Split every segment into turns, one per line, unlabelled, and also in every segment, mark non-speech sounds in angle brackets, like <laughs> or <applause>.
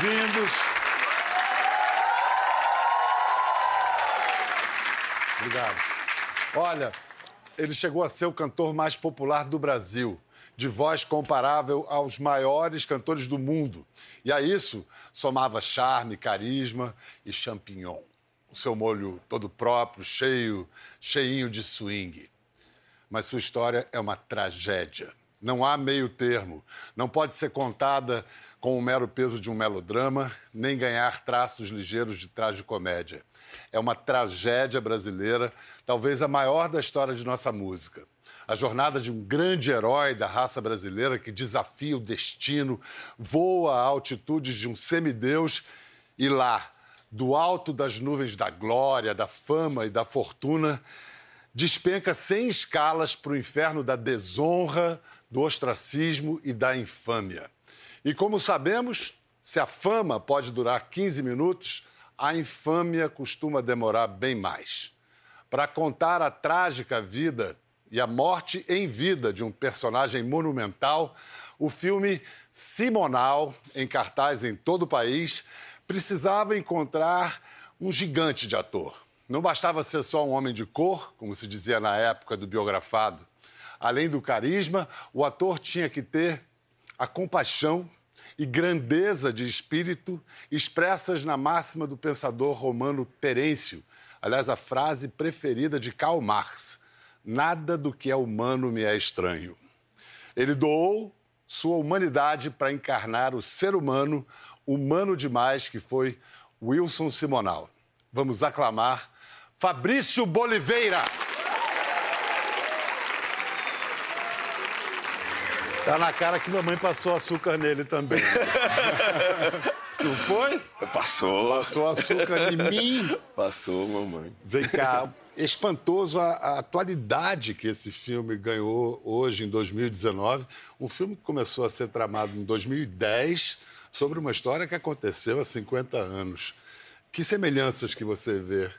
bem-vindos. Obrigado. Olha, ele chegou a ser o cantor mais popular do Brasil, de voz comparável aos maiores cantores do mundo. E a isso somava charme, carisma e champignon. O seu molho todo próprio, cheio, cheinho de swing. Mas sua história é uma tragédia. Não há meio termo. Não pode ser contada com o mero peso de um melodrama, nem ganhar traços ligeiros de tragicomédia. É uma tragédia brasileira, talvez a maior da história de nossa música. A jornada de um grande herói da raça brasileira que desafia o destino, voa a altitudes de um semideus e lá, do alto das nuvens da glória, da fama e da fortuna, despenca sem escalas para o inferno da desonra, do ostracismo e da infâmia. E como sabemos, se a fama pode durar 15 minutos, a infâmia costuma demorar bem mais. Para contar a trágica vida e a morte em vida de um personagem monumental, o filme Simonal, em cartaz em todo o país, precisava encontrar um gigante de ator. Não bastava ser só um homem de cor, como se dizia na época do biografado. Além do carisma, o ator tinha que ter a compaixão e grandeza de espírito expressas na máxima do pensador romano Terêncio. Aliás, a frase preferida de Karl Marx: Nada do que é humano me é estranho. Ele doou sua humanidade para encarnar o ser humano, humano demais, que foi Wilson Simonal. Vamos aclamar Fabrício Boliveira. Tá na cara que minha mãe passou açúcar nele também. <laughs> Não foi?
Passou.
Passou açúcar em mim.
Passou, mamãe.
Vem cá, espantoso a, a, atualidade que esse filme ganhou hoje, em 2019. Um filme que começou a ser tramado em 2010 sobre uma história que aconteceu há 50 anos. Que semelhanças que você vê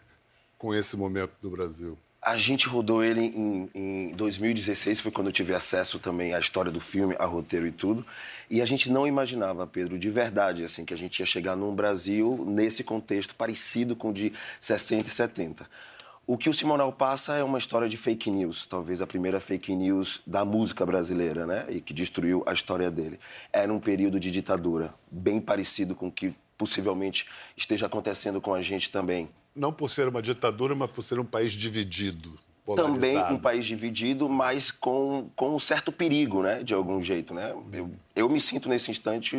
com esse momento do Brasil?
A gente rodou ele em, em 2016, foi quando eu tive acesso também à história do filme, a roteiro e tudo. E a gente não imaginava, Pedro, de verdade, assim, que a gente ia chegar num Brasil nesse contexto parecido com o de 60 e 70. O que o Simonal passa é uma história de fake news, talvez a primeira fake news da música brasileira, né? E que destruiu a história dele. Era um período de ditadura, bem parecido com o que possivelmente esteja acontecendo com a gente também
não por ser uma ditadura, mas por ser um país dividido.
Polarizado. Também um país dividido, mas com, com um certo perigo, né? De algum jeito, né? Eu, eu me sinto nesse instante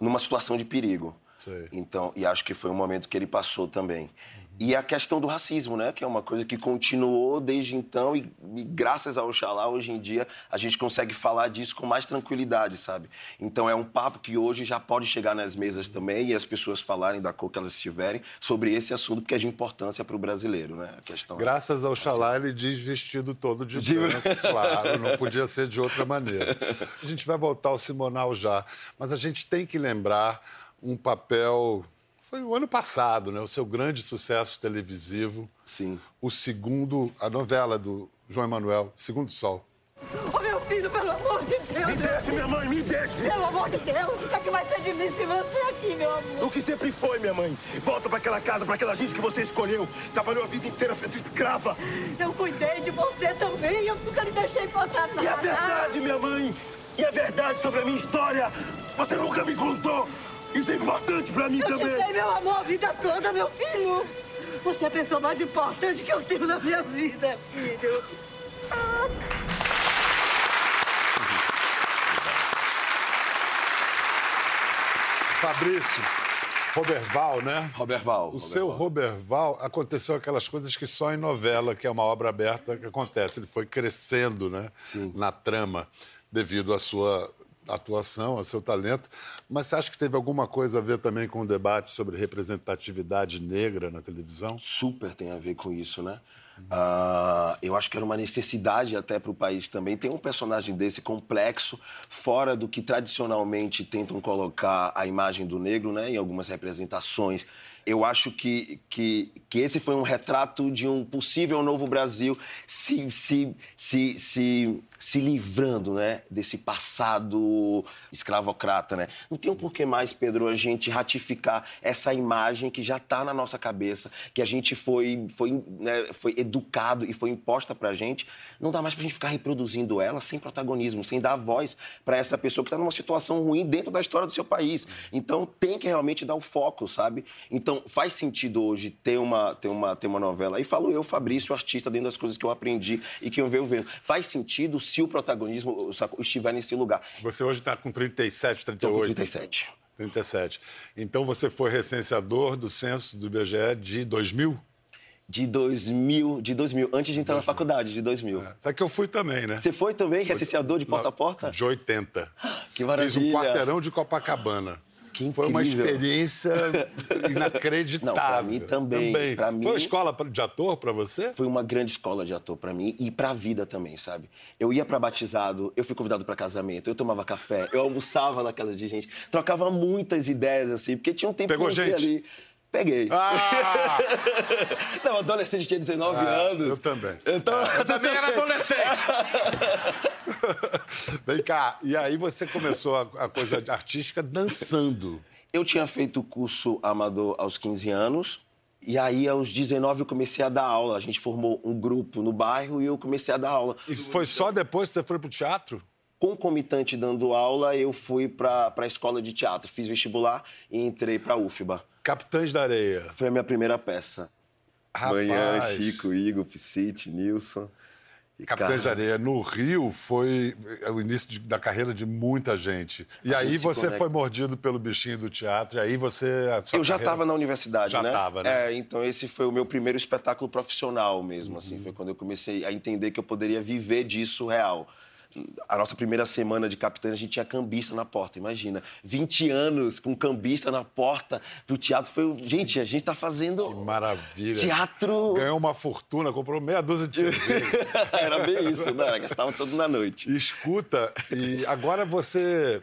numa situação de perigo. Sei. Então, e acho que foi um momento que ele passou também. E a questão do racismo, né? Que é uma coisa que continuou desde então e, e, graças ao Oxalá, hoje em dia, a gente consegue falar disso com mais tranquilidade, sabe? Então é um papo que hoje já pode chegar nas mesas também e as pessoas falarem da cor que elas estiverem sobre esse assunto, porque é de importância para o brasileiro, né? A questão
graças ao Oxalá, assim. ele diz vestido todo de, de... branco, claro, não podia ser de outra maneira. A gente vai voltar ao Simonal já, mas a gente tem que lembrar um papel foi o ano passado, né? O seu grande sucesso televisivo.
Sim.
O segundo, a novela do João Emanuel, Segundo Sol.
Ô, oh, meu filho, pelo amor de Deus!
Me deixe, minha mãe, me deixe!
Pelo amor de Deus, o que, é que vai ser de mim se você aqui, meu amor?
O que sempre foi, minha mãe. Volta para aquela casa, para aquela gente que você escolheu. Trabalhou a vida inteira feito escrava.
Eu cuidei de você também, eu nunca lhe deixei faltar nada.
E é verdade, minha mãe! E é verdade sobre a minha história! Você nunca me contou! Isso é importante pra mim
eu
também.
Eu te dei meu amor a vida toda, meu filho. Você é a pessoa mais importante que eu tenho na minha vida, filho.
Fabrício, Roberval, né?
Roberval.
O seu Roberval aconteceu aquelas coisas que só em novela, que é uma obra aberta, que acontece. Ele foi crescendo, né?
Sim.
Na trama, devido à sua atuação, ao seu talento, mas você acha que teve alguma coisa a ver também com o debate sobre representatividade negra na televisão?
Super tem a ver com isso, né? Uh, eu acho que era uma necessidade até para o país também ter um personagem desse complexo, fora do que tradicionalmente tentam colocar a imagem do negro, né? Em algumas representações Eu acho que, que, que esse foi um retrato de um possível novo Brasil se, se, se, se, se livrando né, desse passado escravocrata. Né? Não tem um porquê mais, Pedro, a gente ratificar essa imagem que já está na nossa cabeça, que a gente foi, foi, né, foi educado e foi imposta para a gente. Não dá mais para a gente ficar reproduzindo ela sem protagonismo, sem dar voz para essa pessoa que está numa situação ruim dentro da história do seu país. Então tem que realmente dar o foco, sabe? Então faz sentido hoje ter uma, ter uma, ter uma novela. E falo eu, Fabrício, artista, dentro das coisas que eu aprendi e que eu venho vendo. Faz sentido se o protagonismo estiver nesse lugar.
Você hoje está com 37, 38?
Estou com 37.
37. Então você foi recenseador do censo do IBGE de 2000?
De 2000, de 2000, antes de entrar 2000. na faculdade, de 2000. É.
Sabe que eu fui também, né?
Você foi também, recenseador de porta a porta?
De 80. <gasps>
Que maravilha.
Fiz um quarteirão de Copacabana.
Que
Foi uma experiência <laughs> inacreditável. Não,
para mim também. também. Pra
mim, foi uma escola de ator para você?
Foi uma grande escola de ator para mim e para a vida também, sabe? Eu ia para batizado, eu fui convidado para casamento, eu tomava café, eu almoçava na casa de gente, trocava muitas ideias assim, porque tinha um tempo
Pegou
que
gente.
ali. Peguei.
Ah! <laughs>
Não, adolescente tinha 19 ah, anos.
Eu também.
Então,
eu, eu <laughs> também era adolescente. <laughs> Vem cá, e aí você começou a, a coisa artística dançando.
Eu tinha feito o curso amador aos 15 anos. E aí, aos 19, eu comecei a dar aula. A gente formou um grupo no bairro e eu comecei a dar aula.
E foi só depois que você foi pro teatro?
Concomitante dando aula, eu fui para a escola de teatro. Fiz vestibular e entrei para a UFBA.
Capitães da Areia.
Foi a minha primeira peça.
Rapaz.
Manhã, Chico, Igor, Piscite, Nilson.
Capitães Cara... de Areia no Rio foi o início de, da carreira de muita gente. E a aí gente você foi mordido pelo bichinho do teatro, e aí você.
Eu já estava na universidade,
já
né?
Já estava, né?
É, então esse foi o meu primeiro espetáculo profissional mesmo, assim. Foi quando eu comecei a entender que eu poderia viver disso real a nossa primeira semana de capitã, a gente tinha cambista na porta, imagina. 20 anos com cambista na porta do teatro. Foi. Gente, a gente tá fazendo.
Que maravilha.
Teatro.
Ganhou uma fortuna, comprou meia dúzia de cerveja. <laughs>
Era bem isso, né? Gastava tudo na noite.
Escuta, e agora você.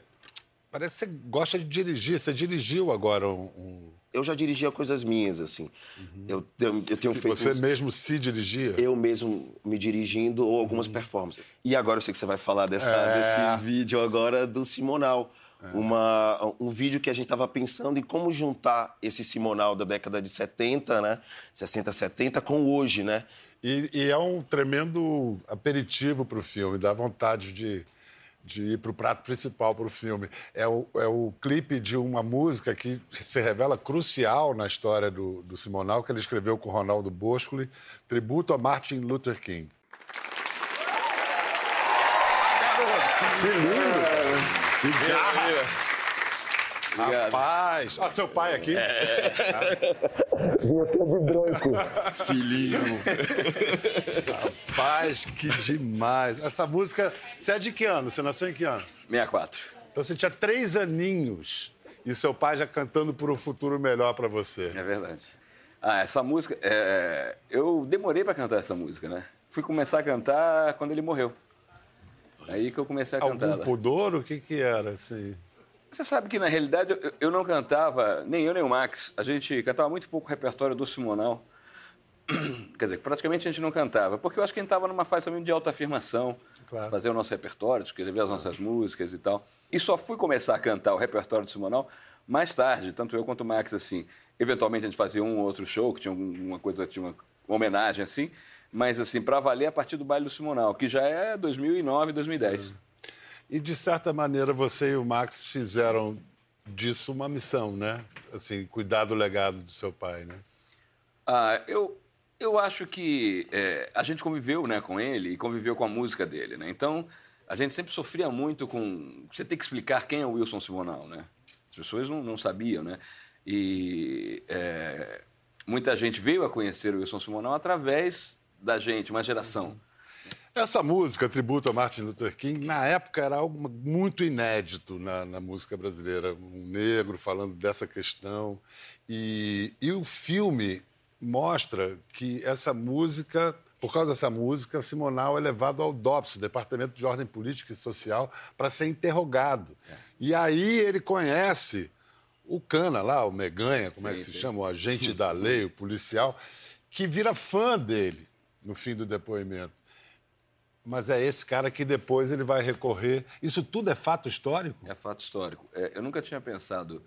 Parece que você gosta de dirigir. Você dirigiu agora um
eu já dirigia coisas minhas, assim. Uhum. Eu, eu, eu, tenho feito.
Você uns... mesmo se dirigia?
Eu mesmo me dirigindo ou algumas uhum. performances. E agora eu sei que você vai falar dessa, é... desse vídeo agora do Simonal. É. Uma, um vídeo que a gente estava pensando em como juntar esse Simonal da década de 70, né? 60, 70, com hoje, né?
E, e é um tremendo aperitivo para o filme, dá vontade de de ir para o prato principal para o filme. É o, é o clipe de uma música que se revela crucial na história do, do Simonal, que ele escreveu com Ronaldo Boscoli, tributo a Martin Luther King.
Que lindo! Que
garra! Rapaz! Olha seu pai aqui. É.
Vinha todo branco.
Filhinho. Rapaz, que demais. Essa música, você é de que ano? Você nasceu em que ano?
64.
Então você tinha três aninhos e seu pai já cantando por um futuro melhor para você.
É verdade. Ah, essa música, é... eu demorei para cantar essa música, né? Fui começar a cantar quando ele morreu. Aí que eu comecei a cantar.
Algum pudor? O que que era, assim?
Você sabe que, na realidade, eu, eu, não cantava, nem eu nem o Max, a gente cantava muito pouco repertório do Simonal. <clears throat> Quer dizer, praticamente a gente não cantava, porque eu acho que a gente estava numa fase também de autoafirmação, claro. fazer o nosso repertório, escrever as nossas músicas e tal. E só fui começar a cantar o repertório do Simonal mais tarde, tanto eu quanto o Max, assim. Eventualmente a gente fazia um ou outro show, que tinha uma coisa, tinha uma homenagem, assim, mas, assim, para valer a partir do baile do Simonal, que já é 2009, 2010.
E, de certa maneira, você e o Max fizeram disso uma missão, né? Assim, cuidar do legado do seu pai, né?
Ah, eu, eu acho que é, a gente conviveu né, com ele e conviveu com a música dele, né? Então, a gente sempre sofria muito com... Você tem que explicar quem é o Wilson Simonal, né? As pessoas não, não sabiam, né? E é, muita gente veio a conhecer o Wilson Simonal através da gente, uma geração.
Essa música, tributo a Martin Luther King, na época era algo muito inédito na, na música brasileira. Um negro falando dessa questão. E, e o filme mostra que essa música, por causa dessa música, Simonal é levado ao DOPS, Departamento de Ordem Política e Social, para ser interrogado. É. E aí ele conhece o Cana lá, o Meganha, como sim, é que se sim. chama? O agente <laughs> da lei, o policial, que vira fã dele no fim do depoimento. Mas é esse cara que depois ele vai recorrer. Isso tudo é fato histórico?
É fato histórico. É, eu nunca tinha pensado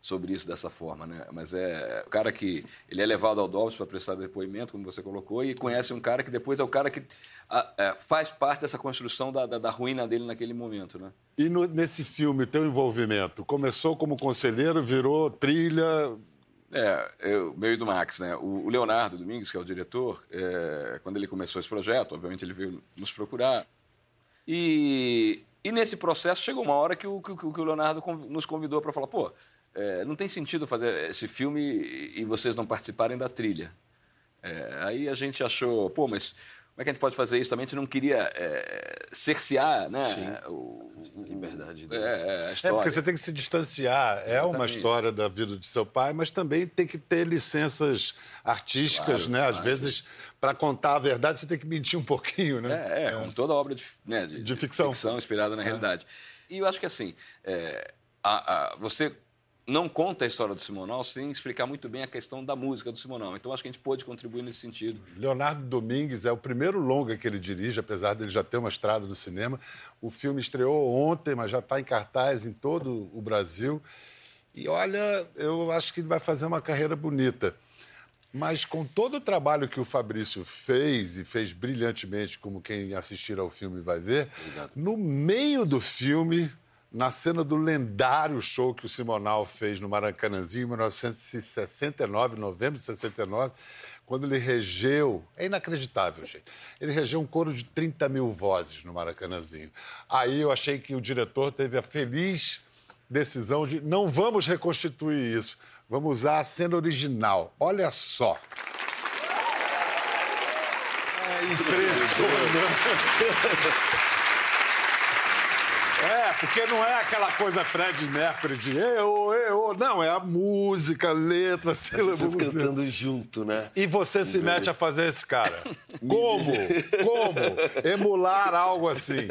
sobre isso dessa forma, né? Mas é o cara que ele é levado ao DOPS para prestar depoimento, como você colocou, e conhece um cara que depois é o cara que a, é, faz parte dessa construção da, da, da, ruína dele naquele momento, né?
E no, nesse filme, teu envolvimento começou como conselheiro, virou trilha,
é, eu, meio do Max, né? O, o, Leonardo Domingues, que é o diretor, é, quando ele começou esse projeto, obviamente ele veio nos procurar. E, e nesse processo chegou uma hora que o, que, que o Leonardo nos convidou para falar: pô, é, não tem sentido fazer esse filme e, e vocês não participarem da trilha. É, aí a gente achou, pô, mas como é que a gente pode fazer isso também? A gente não queria é, cercear né,
Sim. o, o, liberdade
dele. É,
a história. É, porque você tem que se distanciar. É uma história da vida de seu pai, mas também tem que ter licenças artísticas, claro, né? Às claro. vezes, para contar a verdade, você tem que mentir um pouquinho, né?
É, é, como toda obra de, né, de,
de ficção.
ficção inspirada na é. realidade. E eu acho que, assim, é, a, a, você não conta a história do Simonal sem explicar muito bem a questão da música do Simonal. Então acho que a gente pôde contribuir nesse sentido.
Leonardo Domingues é o primeiro longa que ele dirige, apesar dele já ter uma estrada no cinema. O filme estreou ontem, mas já está em cartaz em todo o Brasil. E olha, eu acho que ele vai fazer uma carreira bonita. Mas com todo o trabalho que o Fabrício fez, e fez brilhantemente, como quem assistir ao filme vai ver, Obrigado. no meio do filme na cena do lendário show que o Simonal fez no Maracanãzinho em 1969, novembro de 69, quando ele regeu. É inacreditável, gente. Ele regeu um coro de 30 mil vozes no Maracanãzinho. Aí eu achei que o diretor teve a feliz decisão de não vamos reconstituir isso, vamos usar a cena original. Olha só. É impressionante. Porque não é aquela coisa Fred Mercury de eu, eu, não, é a música, a letra,
sílaba. Vocês cantando junto, né?
E você se mete a fazer esse cara. <laughs> Como? Como? Emular algo assim.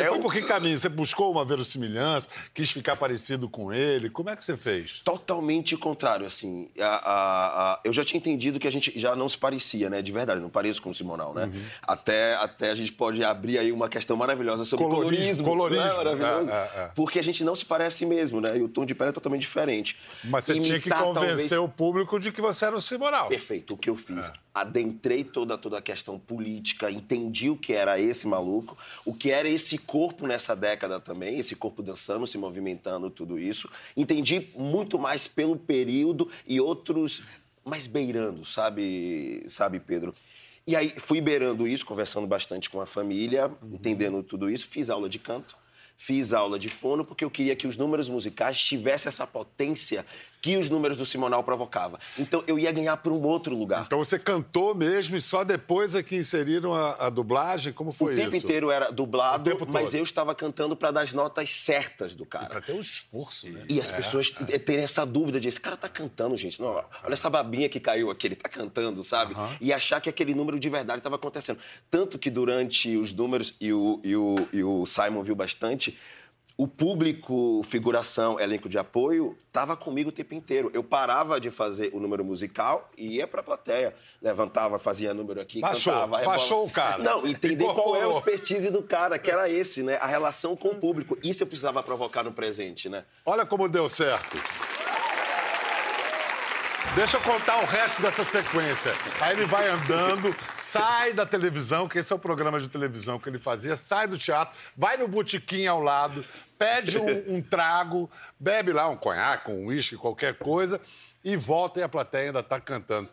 É foi por que caminho? Você buscou uma verossimilhança, quis ficar parecido com ele? Como é que você fez?
Totalmente o contrário, assim. A, a, a, eu já tinha entendido que a gente já não se parecia, né? De verdade, não pareço com o Simonal, né? Uhum. Até, até a gente pode abrir aí uma questão maravilhosa sobre colorismo.
Colorismo.
Né? Maravilhoso. É, é. Porque a gente não se parece mesmo, né? E o tom de pele é totalmente diferente.
Mas você Imitar, tinha que convencer talvez... o público de que você era o Simonal.
Perfeito, o que eu fiz. Adentrei toda, toda a questão política, entendi o que era esse maluco, o que era esse corpo nessa década também, esse corpo dançando, se movimentando, tudo isso. Entendi muito mais pelo período e outros mais beirando, sabe, sabe, Pedro? E aí fui beirando isso, conversando bastante com a família, uhum. entendendo tudo isso, fiz aula de canto fiz aula de fono porque eu queria que os números musicais tivessem essa potência que os números do Simonal provocava. Então eu ia ganhar para um outro lugar.
Então você cantou mesmo e só depois é que inseriram a, a dublagem? Como foi
isso? O tempo
isso?
inteiro era dublado, mas eu estava cantando para dar as notas certas do cara.
Para ter um esforço, né?
E as é, pessoas é. terem essa dúvida de esse cara tá cantando, gente. Não, olha essa babinha que caiu aqui, ele tá cantando, sabe? E achar que aquele número de verdade estava acontecendo. Tanto que durante os números, e o, e o, e o Simon viu bastante, o público, figuração, elenco de apoio, estava comigo o tempo inteiro. Eu parava de fazer o número musical e ia para a plateia. Levantava, fazia número aqui,
baixou,
cantava.
Baixou o cara.
Não, entender qual é o expertise do cara, que era esse, né? A relação com o público. Isso eu precisava provocar no presente, né?
Olha como deu certo. Deixa eu contar o resto dessa sequência. Aí ele vai andando, sai da televisão, que esse é o programa de televisão que ele fazia, sai do teatro, vai no botequim ao lado, pede um, <laughs> um trago, bebe lá um conhaque, um uísque, qualquer coisa, e volta e a plateia ainda está cantando.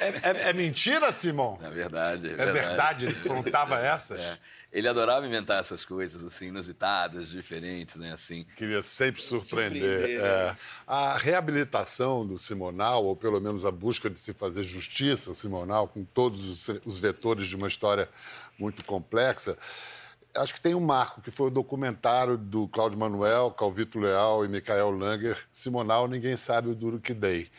É, é, é, mentira, Simão?
É verdade.
É, é verdade, verdade ele contava <laughs> essas? É.
Ele adorava inventar essas coisas, assim, inusitadas, diferentes, né, assim.
Queria sempre surpreender. surpreender é. Né? A reabilitação do Simonal, ou pelo menos a busca de se fazer justiça ao Simonal, com todos os, os vetores de uma história muito complexa, acho que tem um marco, que foi o documentário do Cláudio Manuel, Calvito Leal e Michael Langer, Simonal, Ninguém Sabe o Duro Que Dei.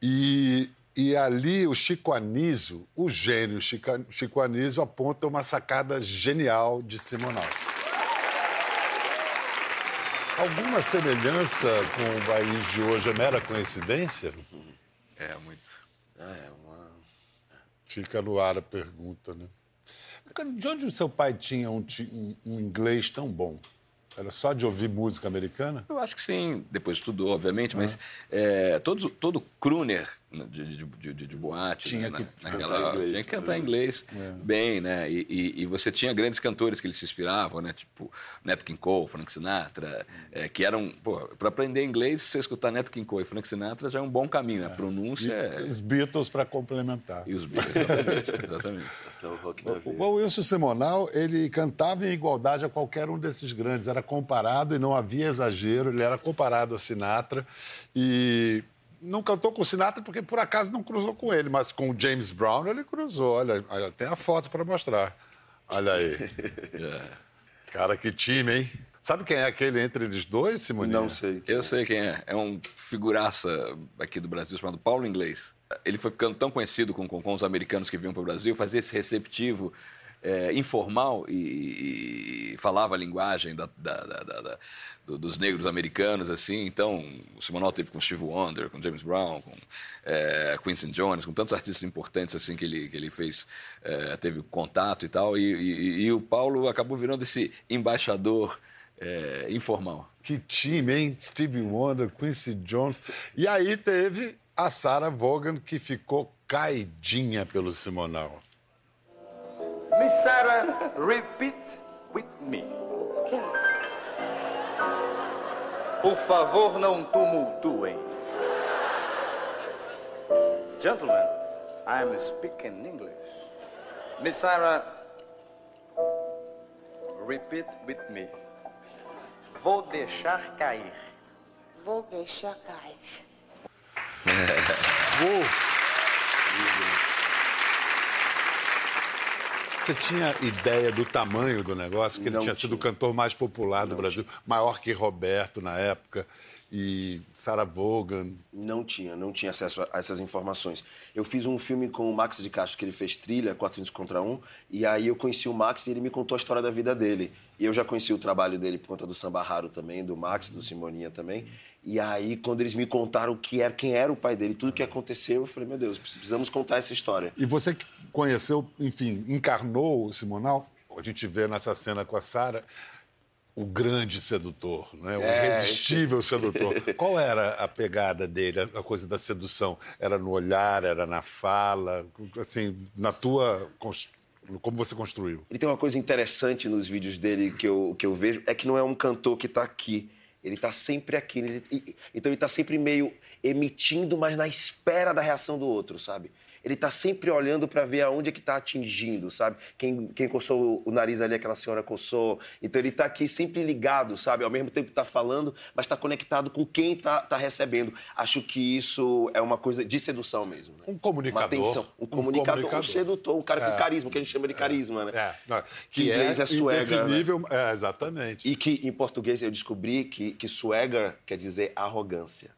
E e ali o Chico Anísio, o gênio Chico Anísio, aponta uma sacada genial de Simonal. Alguma semelhança com o país de hoje é mera coincidência?
É, muito.
É, uma...
Fica no ar a pergunta, né? De onde o seu pai tinha um, um, inglês tão bom? Era só de ouvir música americana?
Eu acho que sim. Depois estudou, obviamente, mas é, todo, todo crooner de, de, de, de boate
tinha,
né,
que
naquela, inglês, tinha que cantar inglês é. bem, né? E, e, e, você tinha grandes cantores que eles se inspiravam, né? Tipo Nat King Cole, Frank Sinatra, é, que eram... Para aprender inglês, você escutar Nat King Cole e Frank Sinatra já é um bom caminho. Né? A pronúncia
e, é... Os Beatles para complementar.
E os Beatles, exatamente. exatamente. <laughs>
o, o Wilson Simonal, ele cantava em igualdade a qualquer um desses grandes. Era comparado e não havia exagero. Ele era comparado a Sinatra e não cantou com o Sinatra porque por acaso não cruzou com ele, mas com o James Brown ele cruzou. Olha, tem a foto para mostrar. Olha aí. <laughs> É. Cara, que time, hein? Sabe quem é aquele entre eles dois, Simoninha?
Não sei.
Eu sei quem é. É um figuraça aqui do Brasil chamado Paulo Inglês. Ele foi ficando tão conhecido com, com, com os americanos que vinham para o Brasil, fazia esse receptivo é, informal e, e, falava a linguagem da, da, da, dos negros americanos, assim. Então, o Simonal teve com Steve Wonder, com James Brown, com é, Quincy Jones, com tantos artistas importantes assim que ele, que ele fez, é, teve contato e tal. E, e, e, o Paulo acabou virando esse embaixador é, informal.
Que time, hein? Steve Wonder, Quincy Jones. E aí teve a Sarah Vaughan, que ficou caidinha pelo Simonal.
Miss Sarah, repeat with me. Okay. Por favor, não tumultuem. Gentlemen, I am speaking English. Miss Sarah, repeat with me. Vou deixar cair.
Vou deixar cair. <laughs>
Vou. Você tinha ideia do tamanho do negócio? Que ele tinha, tinha, sido o cantor mais popular do não Brasil, tinha. maior que Roberto na época e Sarah Vaughan?
Não tinha, não tinha acesso a essas informações. Eu fiz um filme com o Max de Castro, que ele fez trilha, 400 contra 1, e aí eu conheci o Max e ele me contou a história da vida dele. E eu já conheci o trabalho dele por conta do Samba Raro também, do Max, do Simoninha também. E aí, quando eles me contaram que era, quem era o pai dele, tudo que aconteceu, eu falei, meu Deus, precisamos contar essa história.
E você conheceu, enfim, encarnou o Simonal? A gente vê nessa cena com a Sara o grande sedutor, né? o é, irresistível esse... sedutor. <laughs> Qual era a pegada dele, a coisa da sedução? Era no olhar, era na fala, assim, na tua como você construiu?
Ele tem uma coisa interessante nos vídeos dele que eu, que eu vejo, é que não é um cantor que está aqui. Ele está sempre aqui. Ele, então ele está sempre meio emitindo, mas na espera da reação do outro, sabe? Ele está sempre olhando para ver aonde é que está atingindo, sabe? Quem, quem coçou o nariz ali, aquela senhora coçou. Então ele está aqui sempre ligado, sabe? Ao mesmo tempo que está falando, mas está conectado com quem está tá recebendo. Acho que isso é uma coisa de sedução mesmo. Né?
Um comunicador. Uma atenção.
Um comunicador, um, comunicador. um sedutor, um cara é. com carisma, que a gente chama de carisma,
é.
né?
É. Não, que, que é, é swagger. Né? É, exatamente.
E que em português eu descobri que, que swagger quer dizer arrogância.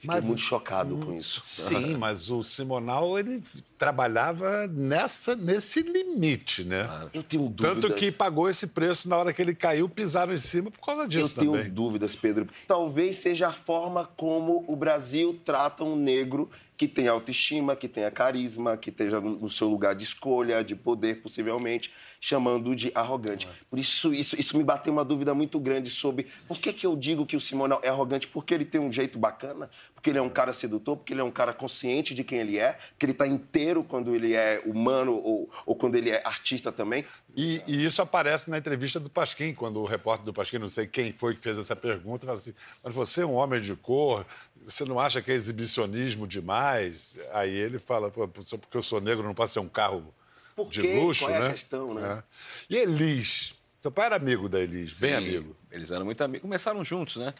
Fiquei mas, muito chocado com isso.
Sim, <laughs> mas o Simonal ele trabalhava nessa, nesse limite, né?
Eu tenho dúvidas.
Tanto que pagou esse preço na hora que ele caiu, pisaram em cima por causa disso
Eu tenho
também.
dúvidas, Pedro. Talvez seja a forma como o Brasil trata um negro que tenha autoestima, que tenha carisma, que esteja no seu lugar de escolha, de poder, possivelmente chamando de arrogante. Por isso, isso, isso me bateu uma dúvida muito grande sobre por que, que eu digo que o Simonal é arrogante, porque ele tem um jeito bacana, porque ele é um cara sedutor, porque ele é um cara consciente de quem ele é, porque ele está inteiro quando ele é humano ou, ou quando ele é artista também.
E, e, isso aparece na entrevista do Pasquim, quando o repórter do Pasquim, não sei quem foi que fez essa pergunta, fala assim: mas você é um homem de cor, você não acha que é exibicionismo demais? Aí ele fala, só porque eu sou negro não posso ser um carro
por
de luxo,
Qual é
né?
a questão, né? É.
E Elis? Seu pai era amigo da Elis, Sim, bem amigo.
Eles eram muito amigos. Começaram juntos, né?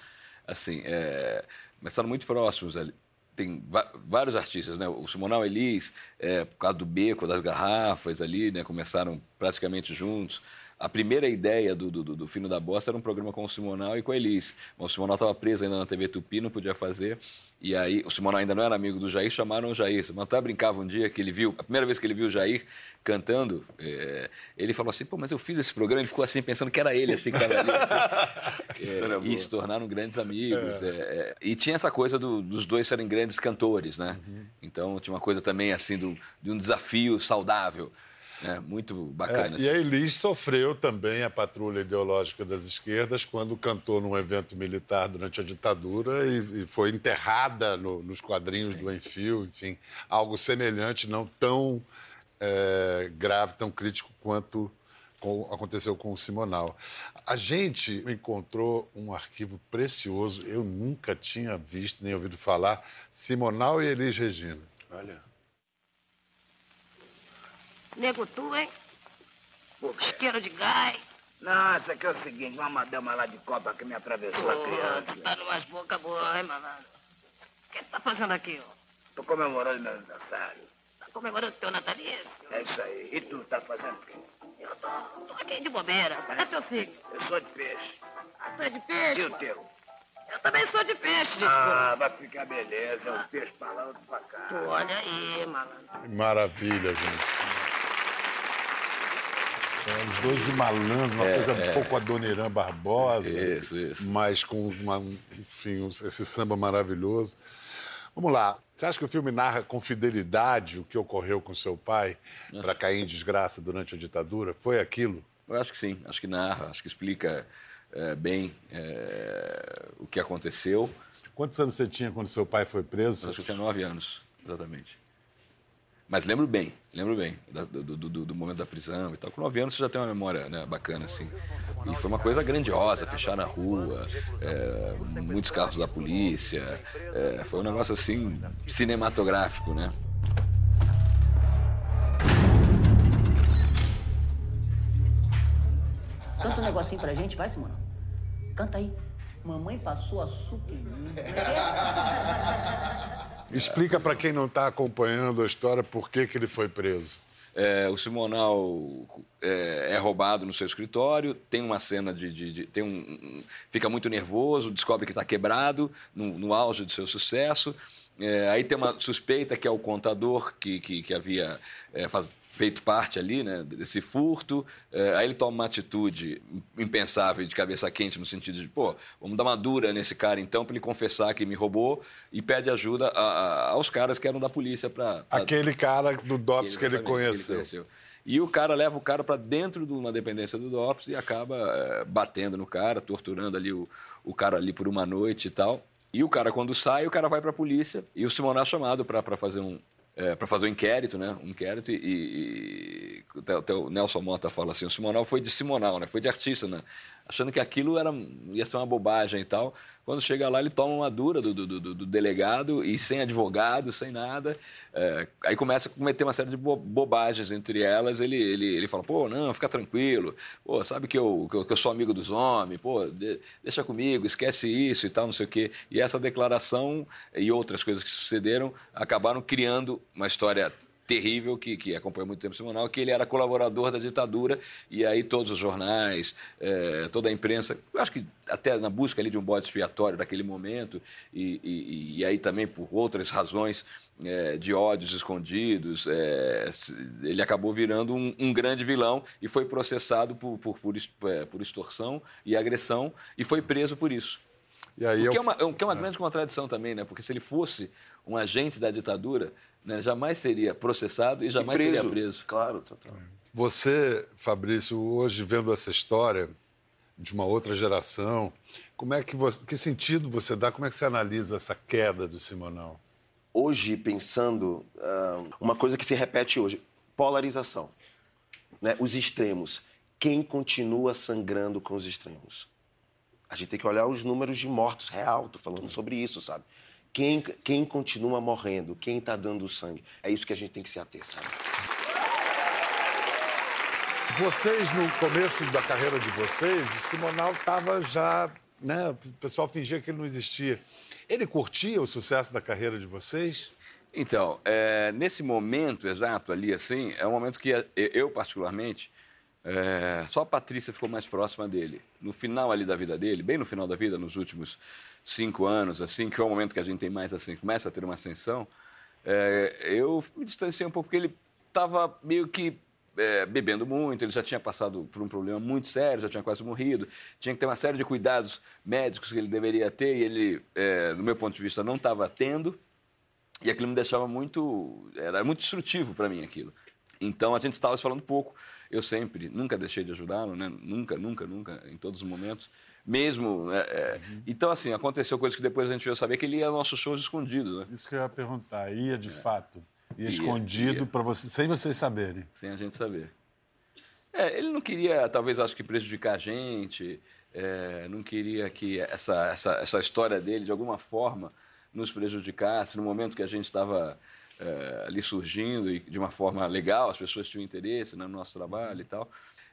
Assim, é... começaram muito próximos ali. Tem vários artistas, né? O Simonal Elis, é, por causa do beco, das garrafas ali, né? Começaram praticamente juntos. A primeira ideia do, do, do Fino da Bosta era um programa com o Simonal e com a Elis. Mas o Simonal estava preso ainda na TV Tupi, não podia fazer. E aí, o Simonal ainda não era amigo do Jair, chamaram o Jair. O até brincava um dia que ele viu, a primeira vez que ele viu o Jair cantando, é, ele falou assim, pô, mas eu fiz esse programa, ele ficou assim, pensando que era ele, assim, que estava ali. Assim. <laughs> É, e se tornaram grandes amigos. É. é e tinha essa coisa do, dos dois serem grandes cantores, né? Uhum. Então, tinha uma coisa também, assim, do, de um desafio saudável. É, muito bacana.
É, e a Elis sofreu também a patrulha ideológica das esquerdas quando cantou num evento militar durante a ditadura e, e foi enterrada no, nos quadrinhos Sim. do Enfio, enfim, algo semelhante, não tão é, grave, tão crítico quanto com, aconteceu com o Simonal. A gente encontrou um arquivo precioso, eu nunca tinha visto nem ouvido falar, Simonal e Elis Regina.
Olha.
Nego tu, hein? Isqueiro de gás.
Não, isso aqui é o seguinte, uma madama lá de Copa que me atravessou Pô, a criança.
Tá numas boca boa, hein, malandro? O que tá fazendo aqui, ó?
Tô comemorando meu aniversário.
Tá comemorando teu natalício?
É isso aí. E tu, tá fazendo o quê?
Eu tô, tô aqui de bobeira. Qual é teu signo?
Eu sou de peixe.
Ah, tu é de peixe?
E o teu?
Eu também sou de peixe.
Ah, vai ficar beleza. Um peixe pra lá, outro pra cá.
Tu olha aí, malandro.
Maravilha, gente. É, os dois de malandro, uma é, coisa um é. pouco Adoniran Barbosa.
Isso, isso.
Mas com, uma, enfim, esse samba maravilhoso. Vamos lá. Você acha que o filme narra com fidelidade o que ocorreu com seu pai para cair em desgraça durante a ditadura? Foi aquilo?
Eu acho que sim. Acho que narra, acho que explica é, bem é, o que aconteceu.
Quantos anos você tinha quando seu pai foi preso?
Acho que eu tinha nove anos, exatamente. Mas lembro bem, lembro bem do, do, do, do, momento da prisão e tal. Com nove anos você já tem uma memória né, bacana, assim. E foi uma coisa grandiosa, fechar na rua, é, muitos carros da polícia. É, foi um negócio, assim, cinematográfico, né?
Canta um negocinho pra gente, vai, Simona. Canta aí. Mamãe passou açúcar em mim. <laughs>
Explica para quem não está acompanhando a história por que, que ele foi preso.
É, o Simonal é, é, roubado no seu escritório, tem uma cena de. de, de tem um, fica muito nervoso, descobre que está quebrado no, no auge do seu sucesso. É, aí tem uma suspeita que é o contador que, que, que havia é, faz, feito parte ali né, desse furto. É, aí ele toma uma atitude impensável de cabeça quente, no sentido de, pô, vamos dar uma dura nesse cara então para ele confessar que me roubou e pede ajuda a, a, aos caras que eram da polícia para.
Aquele cara do DOPS que ele, conheceu. Que ele conheceu.
E o cara leva o cara para dentro de uma dependência do DOPS e acaba é, batendo no cara, torturando ali o, o cara ali por uma noite e tal. E o cara, quando sai, o cara vai para a polícia e o Simoná é chamado para fazer um, é, para fazer um inquérito, né? Um inquérito e, e, e até, o Nelson Mota fala assim, o Simonal foi de Simonal, né? Foi de artista, né? Achando que aquilo era, ia ser uma bobagem e tal. Quando chega lá, ele toma uma dura do, do, do, do delegado e sem advogado, sem nada. É, aí começa a cometer uma série de bobagens entre elas. Ele, ele, ele fala, pô, não, fica tranquilo. Pô, sabe que eu, que eu, que eu sou amigo dos homens. Pô, de, deixa comigo, esquece isso e tal, não sei o quê. E essa declaração e outras coisas que sucederam acabaram criando uma história terrível que, que acompanha muito tempo o Simonal, que ele era colaborador da ditadura e aí todos os jornais, é, toda a imprensa, eu acho que até na busca ali de um bode expiatório daquele momento e, e, e aí também por outras razões é, de ódios escondidos, é, ele acabou virando um, um, grande vilão e foi processado por, por, por, por extorsão e agressão e foi preso por isso. E aí o que, eu... é uma, o que é uma grande contradição também, né? Porque se ele fosse um agente da ditadura, né, jamais seria processado e jamais e preso. seria preso.
Claro, total.
Você, Fabrício, hoje vendo essa história de uma outra geração, como é que você, que sentido você dá? Como é que você analisa essa queda do Simonal?
Hoje, pensando, uh, uma coisa que se repete hoje: polarização. Né? Os extremos. Quem continua sangrando com os extremos? A gente tem que olhar os números de mortos real, estou falando sobre isso, sabe? Quem, quem continua morrendo, quem está dando sangue. É isso que a gente tem que se ater, sabe?
Vocês, no começo da carreira de vocês, o Simonal estava já. Né, o pessoal fingia que ele não existia. Ele curtia o sucesso da carreira de vocês?
Então, é, nesse momento exato ali, assim, é um momento que eu, particularmente, É, só a Patrícia ficou mais próxima dele. No final ali da vida dele, bem no final da vida, nos últimos cinco anos, assim, que é o momento que a gente tem mais assim, começa a ter uma ascensão, é, eu me distanciei um pouco, porque ele estava meio que é, bebendo muito, ele já tinha passado por um problema muito sério, já tinha quase morrido, tinha que ter uma série de cuidados médicos que ele deveria ter e ele, é, do meu ponto de vista, não estava tendo. E aquilo me deixava muito. Era muito destrutivo para mim aquilo. Então a gente estava se falando pouco. Eu sempre, nunca deixei de ajudá-lo, né? Nunca, nunca, nunca, em todos os momentos. Mesmo. É, é... Então, assim, aconteceu coisas que depois a gente veio saber que ele ia aos nossos shows escondido. Né?
Isso que eu ia perguntar. Ia de fato. Ia, ia escondido para você, sem vocês saberem.
Sem a gente saber. É, ele não queria, talvez, acho que prejudicar a gente. É, não queria que essa, essa, essa história dele, de alguma forma, nos prejudicasse no momento que a gente estava é, ali surgindo e de uma forma legal, as pessoas tinham interesse né, no nosso trabalho e tal.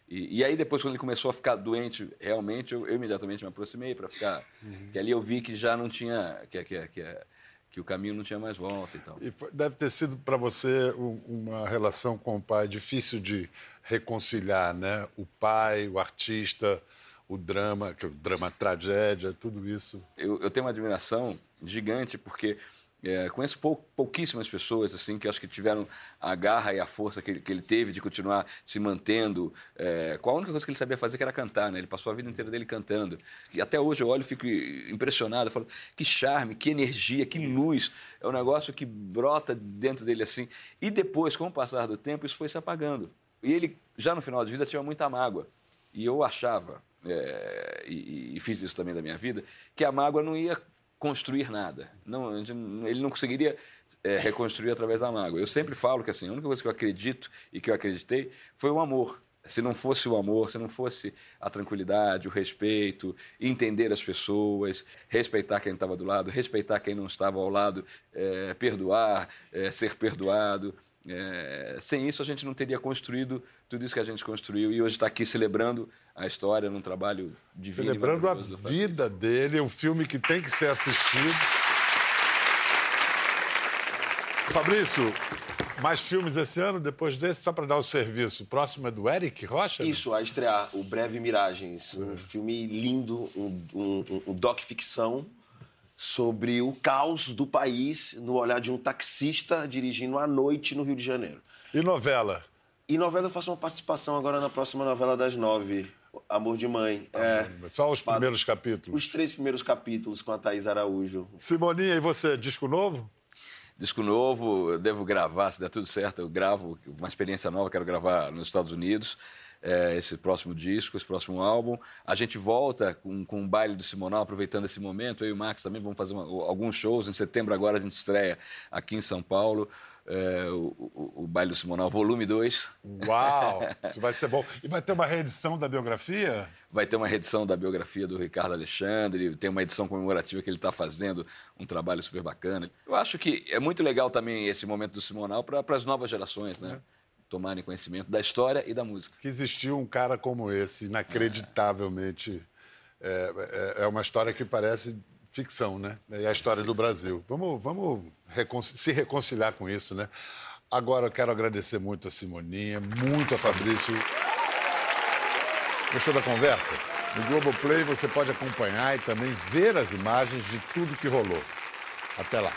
E, e, aí depois, quando ele começou a ficar doente, realmente, eu, eu imediatamente me aproximei para ficar... Uhum. Que ali eu vi que já não tinha... Que, que, que, que o caminho não tinha mais volta e tal.
E deve ter sido para você uma relação com o pai difícil de reconciliar, né? O pai, o artista, o drama, que o drama tragédia, tudo isso.
Eu, eu tenho uma admiração gigante porque é, conheço pou, pouquíssimas pessoas assim que acho que tiveram a garra e a força que ele, que ele teve de continuar se mantendo. É, com a única coisa que ele sabia fazer que era cantar, né? Ele passou a vida inteira dele cantando. E até hoje eu olho e fico impressionado. Eu falo, que charme, que energia, que luz. É um negócio que brota dentro dele assim. E depois, com o passar do tempo, isso foi se apagando. E ele, já no final de vida, tinha muita mágoa. E eu achava, é, e, e fiz isso também da minha vida, que a mágoa não ia construir nada. Não, ele não conseguiria é, reconstruir através da mágoa. Eu sempre falo que assim, a única coisa que eu acredito e que eu acreditei foi o amor. Se não fosse o amor, se não fosse a tranquilidade, o respeito, entender as pessoas, respeitar quem estava do lado, respeitar quem não estava ao lado, é, perdoar, é, ser perdoado. É, sem isso, a gente não teria construído tudo isso que a gente construiu e hoje está aqui celebrando a história num trabalho divino.
Celebrando a vida dele, um filme que tem que ser assistido. Fabrício, mais filmes esse ano, depois desse, só para dar o serviço. O próximo é do Eric Rocha?
Isso, a estrear, o Breve Miragens. Um hum. filme lindo, um, um, um doc-ficção sobre o caos do país no olhar de um taxista dirigindo à noite no Rio de Janeiro.
E novela?
E novela eu faço uma participação agora na próxima novela das nove, Amor de Mãe. É,
Só os primeiros capítulos?
Os três primeiros capítulos com a Thaís Araújo.
Simoninha, e você, disco novo?
Disco novo, eu devo gravar, se der tudo certo, eu gravo uma experiência nova, quero gravar nos Estados Unidos é, esse próximo disco, esse próximo álbum. A gente volta com, com o baile do Simonal, aproveitando esse momento. Eu e o Max também vamos fazer uma, alguns shows. Em setembro agora a gente estreia aqui em São Paulo. É, o, o, o, Baile do Simonal, volume 2.
Uau! <laughs> Isso vai ser bom. E vai ter uma reedição da biografia?
Vai ter uma reedição da biografia do Ricardo Alexandre, tem uma edição comemorativa que ele está fazendo, um trabalho super bacana. Eu acho que é muito legal também esse momento do Simonal para as novas gerações, né? É tomarem conhecimento da história e da música.
Que existiu um cara como esse, inacreditavelmente. É, é, é uma história que parece ficção, né? É a história do Brasil. Vamos, vamos recon se reconciliar com isso, né? Agora eu quero agradecer muito a Simoninha, muito a Fabrício. Gostou da conversa? No Globoplay você pode acompanhar e também ver as imagens de tudo que rolou. Até lá.